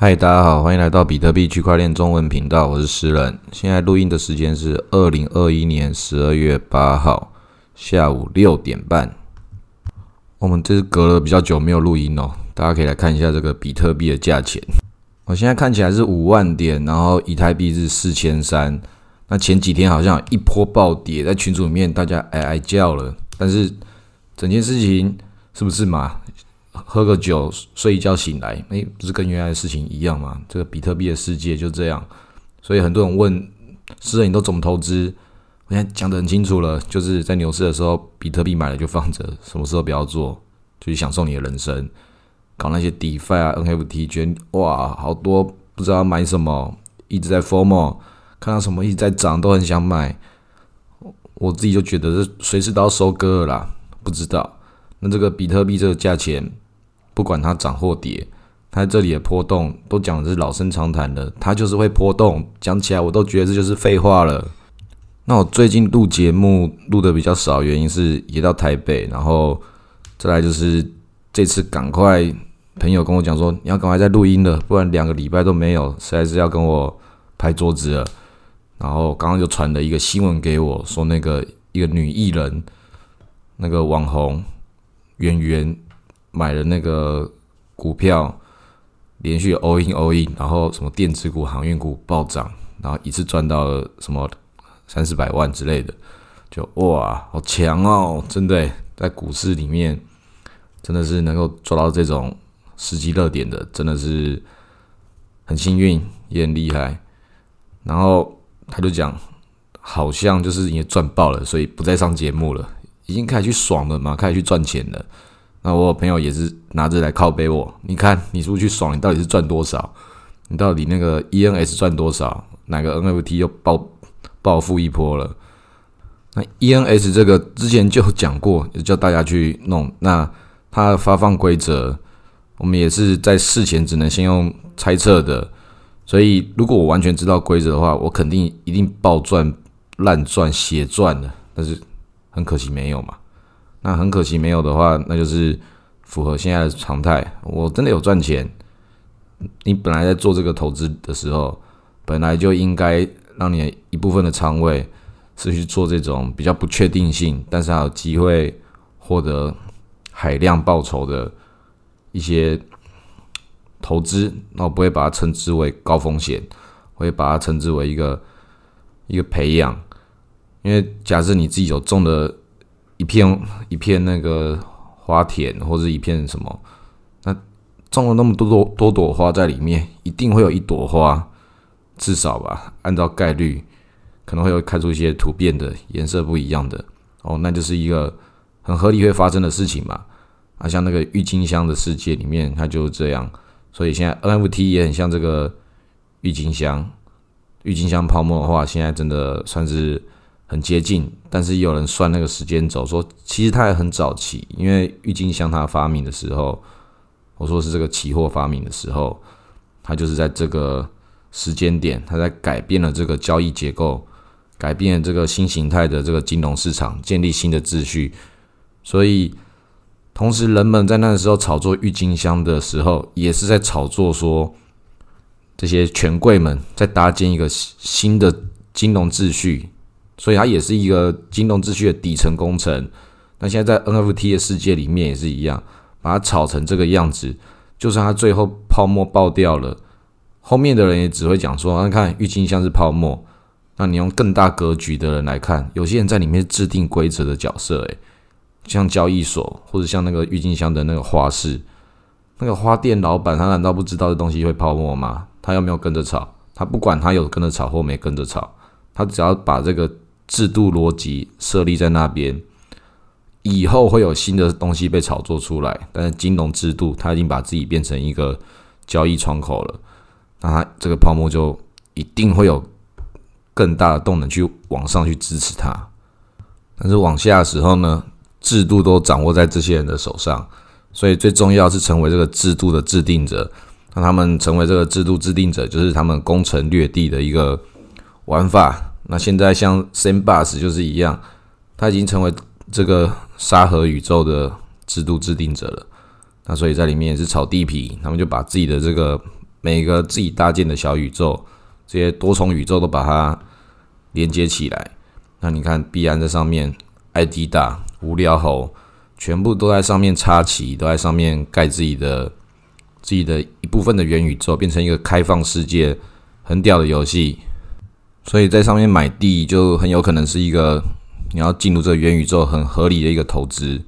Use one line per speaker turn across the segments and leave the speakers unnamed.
嗨，大家好，欢迎来到比特币区块链中文频道，我是诗人。现在录音的时间是二零二一年十二月八号下午六点半。我们这是隔了比较久没有录音哦，大家可以来看一下这个比特币的价钱。我现在看起来是五万点，然后以太币是四千三。那前几天好像一波暴跌，在群组里面大家哀哀叫了，但是整件事情是不是嘛？喝个酒，睡一觉醒来，诶，不是跟原来的事情一样吗？这个比特币的世界就这样，所以很多人问，诗人你都怎么投资？我现在讲得很清楚了，就是在牛市的时候，比特币买了就放着，什么时候不要做，就去享受你的人生，搞那些 DeFi 啊、NFT，觉得哇，好多不知道买什么，一直在 FOMO，看到什么一直在涨，都很想买。我自己就觉得这随时都要收割了啦，不知道。那这个比特币这个价钱。不管它涨或跌，它这里的波动都讲的是老生常谈的，它就是会波动。讲起来我都觉得这就是废话了。那我最近录节目录的比较少，原因是也到台北，然后再来就是这次赶快朋友跟我讲说你要赶快再录音了，不然两个礼拜都没有，实在是要跟我拍桌子了。然后刚刚就传了一个新闻给我说，那个一个女艺人，那个网红圆圆。买了那个股票，连续 all in all in，然后什么电子股、航运股暴涨，然后一次赚到了什么三四百万之类的，就哇，好强哦！真的在股市里面，真的是能够做到这种时机热点的，真的是很幸运，也很厉害。然后他就讲，好像就是因为赚爆了，所以不再上节目了，已经开始去爽了嘛，开始去赚钱了。那我朋友也是拿着来靠背我，你看你出去爽，你到底是赚多少？你到底那个 ENS 赚多少？哪个 NFT 又暴暴富一波了？那 ENS 这个之前就讲过，也叫大家去弄。那它发放规则，我们也是在事前只能先用猜测的。所以如果我完全知道规则的话，我肯定一定暴赚、烂赚、血赚的。但是很可惜没有嘛。那很可惜，没有的话，那就是符合现在的常态。我真的有赚钱。你本来在做这个投资的时候，本来就应该让你一部分的仓位是去做这种比较不确定性，但是还有机会获得海量报酬的一些投资。那我不会把它称之为高风险，我会把它称之为一个一个培养。因为假设你自己有种的。一片一片那个花田，或者一片什么，那种了那么多多多朵花在里面，一定会有一朵花，至少吧，按照概率，可能会有开出一些突变的颜色不一样的哦，那就是一个很合理会发生的事情嘛。啊，像那个郁金香的世界里面，它就是这样，所以现在 NFT 也很像这个郁金香，郁金香泡沫的话，现在真的算是。很接近，但是有人算那个时间轴，说其实它也很早期，因为郁金香它发明的时候，我说是这个期货发明的时候，它就是在这个时间点，它在改变了这个交易结构，改变这个新形态的这个金融市场，建立新的秩序。所以，同时人们在那个时候炒作郁金香的时候，也是在炒作说这些权贵们在搭建一个新的金融秩序。所以它也是一个金融秩序的底层工程。那现在在 NFT 的世界里面也是一样，把它炒成这个样子，就算它最后泡沫爆掉了，后面的人也只会讲说：“你看，郁金香是泡沫。”那你用更大格局的人来看，有些人在里面制定规则的角色，诶，像交易所或者像那个郁金香的那个花市，那个花店老板，他难道不知道这东西会泡沫吗？他有没有跟着炒？他不管他有跟着炒或没跟着炒，他只要把这个。制度逻辑设立在那边，以后会有新的东西被炒作出来。但是金融制度，它已经把自己变成一个交易窗口了，那它这个泡沫就一定会有更大的动能去往上去支持它。但是往下的时候呢，制度都掌握在这些人的手上，所以最重要是成为这个制度的制定者。让他们成为这个制度制定者，就是他们攻城略地的一个玩法。那现在像 Sandbox 就是一样，他已经成为这个沙盒宇宙的制度制定者了。那所以在里面也是炒地皮，他们就把自己的这个每个自己搭建的小宇宙，这些多重宇宙都把它连接起来。那你看，必然在上面，，ID 大、无聊猴，全部都在上面插旗，都在上面盖自己的自己的一部分的元宇宙，变成一个开放世界、很屌的游戏。所以在上面买地，就很有可能是一个你要进入这个元宇宙很合理的一个投资。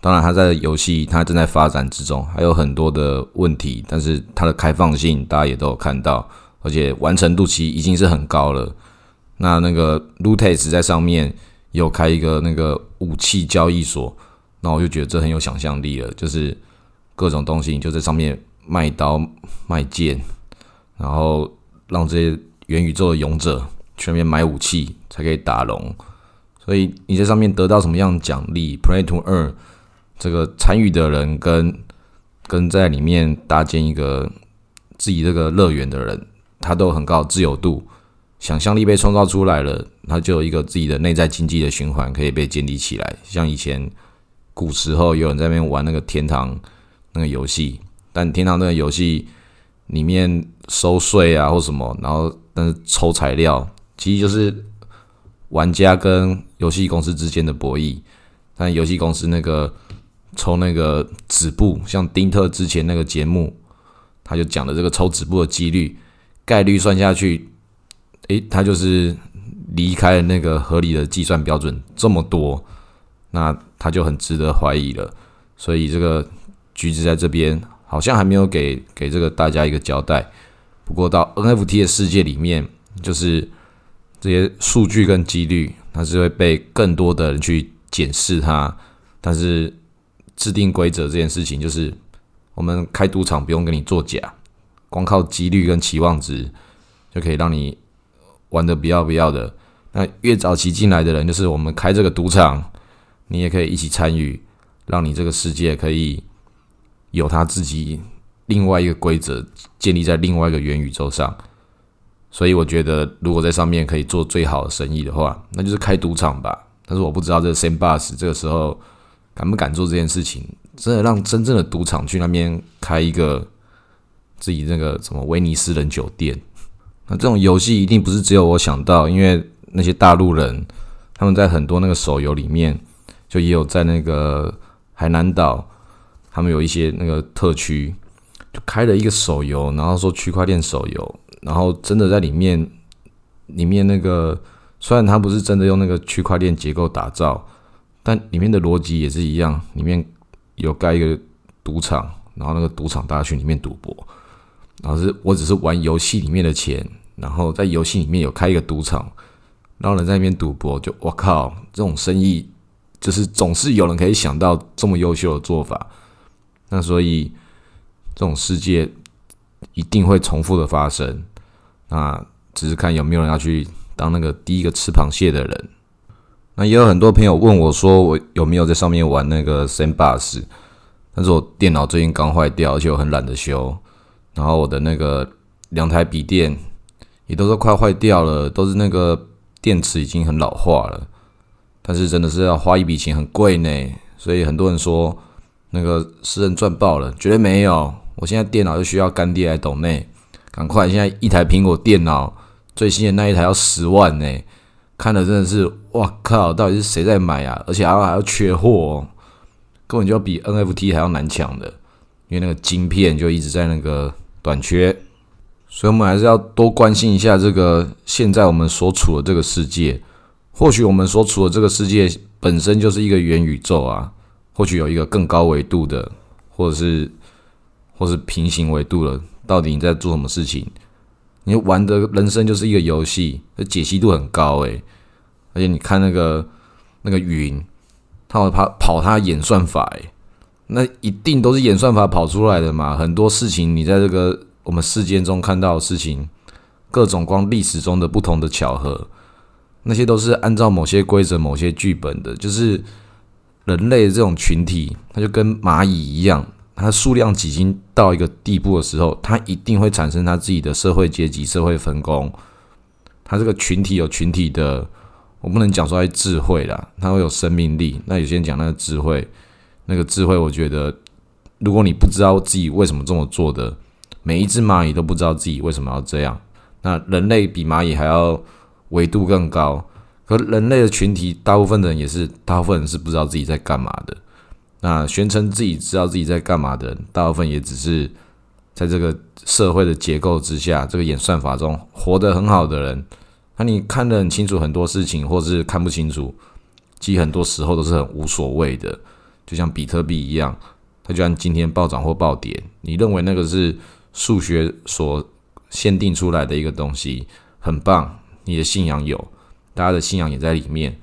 当然，它在游戏它正在发展之中，还有很多的问题，但是它的开放性大家也都有看到，而且完成度其实已经是很高了。那那个 Lootex 在上面有开一个那个武器交易所，那我就觉得这很有想象力了，就是各种东西就在上面卖刀卖剑，然后让这些元宇宙的勇者全面买武器才可以打龙，所以你在上面得到什么样的奖励？Play to earn。这个参与的人跟跟在里面搭建一个自己这个乐园的人，他都很高自由度，想象力被创造出来了，他就有一个自己的内在经济的循环可以被建立起来。像以前古时候有人在那边玩那个天堂那个游戏，但天堂那个游戏里面收税啊或什么，然后但是抽材料，其实就是玩家跟游戏公司之间的博弈，但游戏公司那个。抽那个纸布，像丁特之前那个节目，他就讲的这个抽纸布的几率概率算下去，诶，他就是离开了那个合理的计算标准这么多，那他就很值得怀疑了。所以这个橘子在这边好像还没有给给这个大家一个交代。不过到 NFT 的世界里面，就是这些数据跟几率，它是会被更多的人去检视它，但是。制定规则这件事情，就是我们开赌场不用跟你作假，光靠几率跟期望值就可以让你玩的不要不要的。那越早期进来的人，就是我们开这个赌场，你也可以一起参与，让你这个世界可以有他自己另外一个规则建立在另外一个元宇宙上。所以我觉得，如果在上面可以做最好的生意的话，那就是开赌场吧。但是我不知道这个 Sam Bus 这个时候。敢不敢做这件事情？真的让真正的赌场去那边开一个自己那个什么威尼斯人酒店？那这种游戏一定不是只有我想到，因为那些大陆人他们在很多那个手游里面，就也有在那个海南岛，他们有一些那个特区，就开了一个手游，然后说区块链手游，然后真的在里面里面那个虽然它不是真的用那个区块链结构打造。但里面的逻辑也是一样，里面有盖一个赌场，然后那个赌场大家去里面赌博，然后是我只是玩游戏里面的钱，然后在游戏里面有开一个赌场，然后人在那边赌博，就我靠，这种生意就是总是有人可以想到这么优秀的做法，那所以这种世界一定会重复的发生，那只是看有没有人要去当那个第一个吃螃蟹的人。那也有很多朋友问我，说我有没有在上面玩那个 Sandbox，但是我电脑最近刚坏掉，而且我很懒得修，然后我的那个两台笔电也都是快坏掉了，都是那个电池已经很老化了，但是真的是要花一笔钱，很贵呢，所以很多人说那个私人赚爆了，绝对没有，我现在电脑就需要干爹来懂内，赶快，现在一台苹果电脑最新的那一台要十万呢。看的真的是，哇靠！到底是谁在买啊？而且还要还要缺货，哦根本就要比 NFT 还要难抢的，因为那个晶片就一直在那个短缺，所以我们还是要多关心一下这个现在我们所处的这个世界。或许我们所处的这个世界本身就是一个元宇宙啊，或许有一个更高维度的，或者是或是平行维度的，到底你在做什么事情？你玩的人生就是一个游戏，解析度很高诶，而且你看那个那个云，它会跑跑它演算法诶，那一定都是演算法跑出来的嘛。很多事情你在这个我们世间中看到的事情，各种光历史中的不同的巧合，那些都是按照某些规则、某些剧本的。就是人类这种群体，它就跟蚂蚁一样。它数量已经到一个地步的时候，它一定会产生它自己的社会阶级、社会分工。它这个群体有群体的，我不能讲出来智慧啦，它会有生命力。那有些人讲那个智慧，那个智慧，我觉得如果你不知道自己为什么这么做的，每一只蚂蚁都不知道自己为什么要这样。那人类比蚂蚁还要维度更高，可人类的群体大部分的人也是，大部分人是不知道自己在干嘛的。那宣称自己知道自己在干嘛的人，大部分也只是在这个社会的结构之下，这个演算法中活得很好的人。那你看得很清楚很多事情，或是看不清楚，其实很多时候都是很无所谓的。就像比特币一样，它就像今天暴涨或暴跌，你认为那个是数学所限定出来的一个东西，很棒，你的信仰有，大家的信仰也在里面。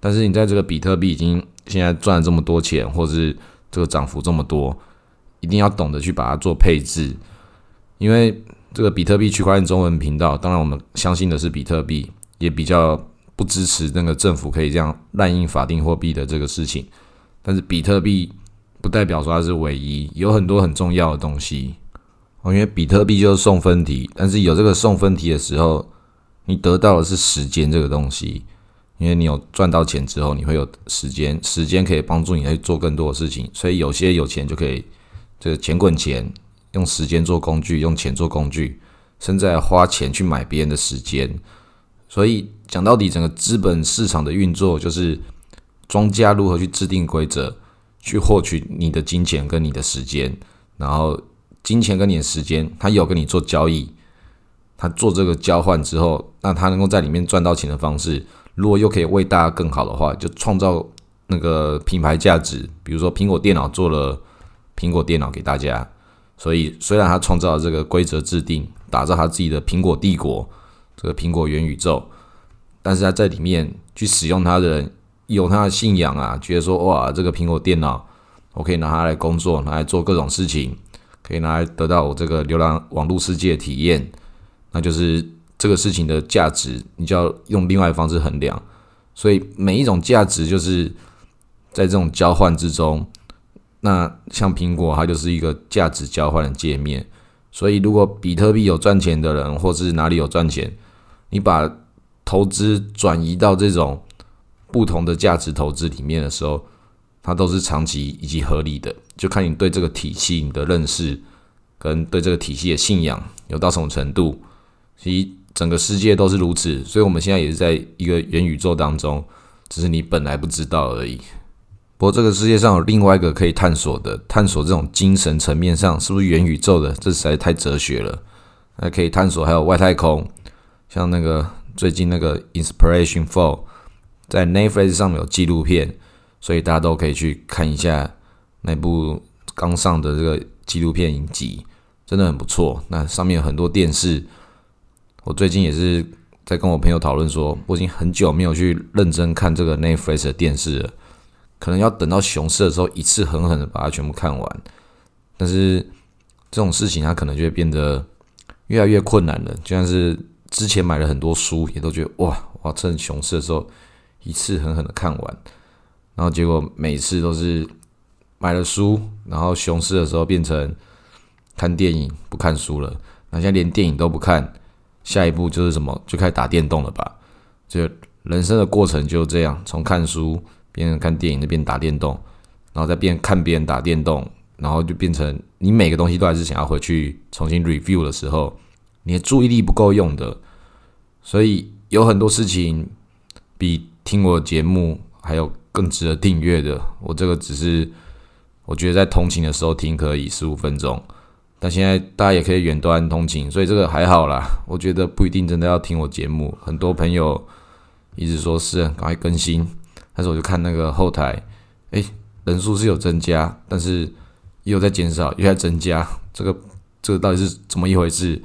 但是你在这个比特币已经现在赚了这么多钱，或者是这个涨幅这么多，一定要懂得去把它做配置，因为这个比特币区块链中文频道，当然我们相信的是比特币，也比较不支持那个政府可以这样滥印法定货币的这个事情。但是比特币不代表说它是唯一，有很多很重要的东西哦。因为比特币就是送分题，但是有这个送分题的时候，你得到的是时间这个东西。因为你有赚到钱之后，你会有时间，时间可以帮助你去做更多的事情。所以有些有钱就可以，这个钱滚钱，用时间做工具，用钱做工具，甚至花钱去买别人的时间。所以讲到底，整个资本市场的运作就是。庄家如何去制定规则，去获取你的金钱跟你的时间，然后金钱跟你的时间，他有跟你做交易，他做这个交换之后，那他能够在里面赚到钱的方式，如果又可以为大家更好的话，就创造那个品牌价值。比如说苹果电脑做了苹果电脑给大家，所以虽然他创造了这个规则制定，打造他自己的苹果帝国，这个苹果元宇宙，但是他在里面去使用他的人。有他的信仰啊，觉得说哇，这个苹果电脑，我可以拿它来工作，拿来做各种事情，可以拿来得到我这个浏览网络世界体验，那就是这个事情的价值，你就要用另外的方式衡量。所以每一种价值就是在这种交换之中，那像苹果，它就是一个价值交换的界面。所以如果比特币有赚钱的人，或是哪里有赚钱，你把投资转移到这种。不同的价值投资里面的时候，它都是长期以及合理的，就看你对这个体系你的认识跟对这个体系的信仰有到什么程度。其整个世界都是如此，所以我们现在也是在一个元宇宙当中，只是你本来不知道而已。不过这个世界上有另外一个可以探索的，探索这种精神层面上是不是元宇宙的，这实在太哲学了。还可以探索还有外太空，像那个最近那个 Inspiration Four。在 Netflix 上面有纪录片，所以大家都可以去看一下那部刚上的这个纪录片影集，真的很不错。那上面有很多电视，我最近也是在跟我朋友讨论说，我已经很久没有去认真看这个 Netflix 的电视了，可能要等到熊市的时候一次狠狠的把它全部看完。但是这种事情它可能就会变得越来越困难了，就像是之前买了很多书，也都觉得哇，我要趁熊市的时候。一次狠狠的看完，然后结果每次都是买了书，然后熊市的时候变成看电影不看书了。那现在连电影都不看，下一步就是什么？就开始打电动了吧？就人生的过程就这样，从看书变成看电影，那边打电动，然后再变看别人打电动，然后就变成你每个东西都还是想要回去重新 review 的时候，你的注意力不够用的，所以有很多事情比。听我节目还有更值得订阅的，我这个只是我觉得在通勤的时候听可以十五分钟，但现在大家也可以远端通勤，所以这个还好啦。我觉得不一定真的要听我节目，很多朋友一直说是赶快更新，但是我就看那个后台，诶，人数是有增加，但是也有在减少，又在增加，这个这个到底是怎么一回事？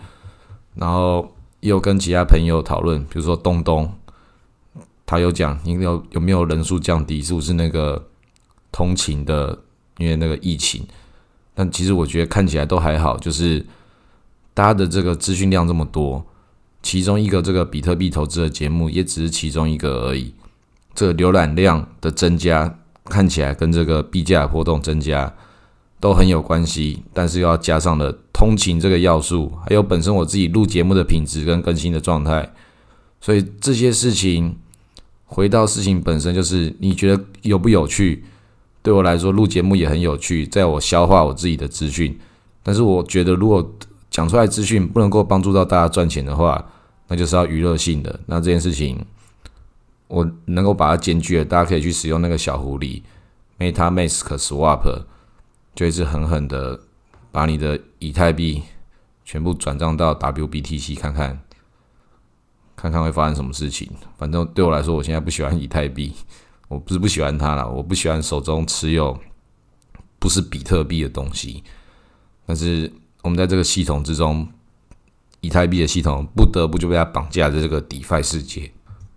然后也有跟其他朋友讨论，比如说东东。他有讲，你有有没有人数降低？是不是那个通勤的？因为那个疫情，但其实我觉得看起来都还好。就是大家的这个资讯量这么多，其中一个这个比特币投资的节目也只是其中一个而已。这个浏览量的增加看起来跟这个币价波动增加都很有关系，但是又要加上了通勤这个要素，还有本身我自己录节目的品质跟更新的状态，所以这些事情。回到事情本身，就是你觉得有不有趣？对我来说，录节目也很有趣，在我消化我自己的资讯。但是我觉得，如果讲出来资讯不能够帮助到大家赚钱的话，那就是要娱乐性的。那这件事情，我能够把它兼具了，大家可以去使用那个小狐狸 MetaMask Swap，就一直狠狠的把你的以太币全部转账到 WBTC 看看，看看会发生什么事情。反正对我来说，我现在不喜欢以太币，我不是不喜欢它了，我不喜欢手中持有不是比特币的东西，但是。我们在这个系统之中，以太币的系统不得不就被它绑架在这个 DeFi 世界，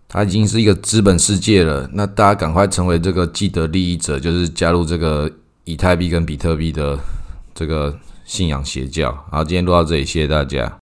它已经是一个资本世界了。那大家赶快成为这个既得利益者，就是加入这个以太币跟比特币的这个信仰邪教。好，今天录到这里，谢谢大家。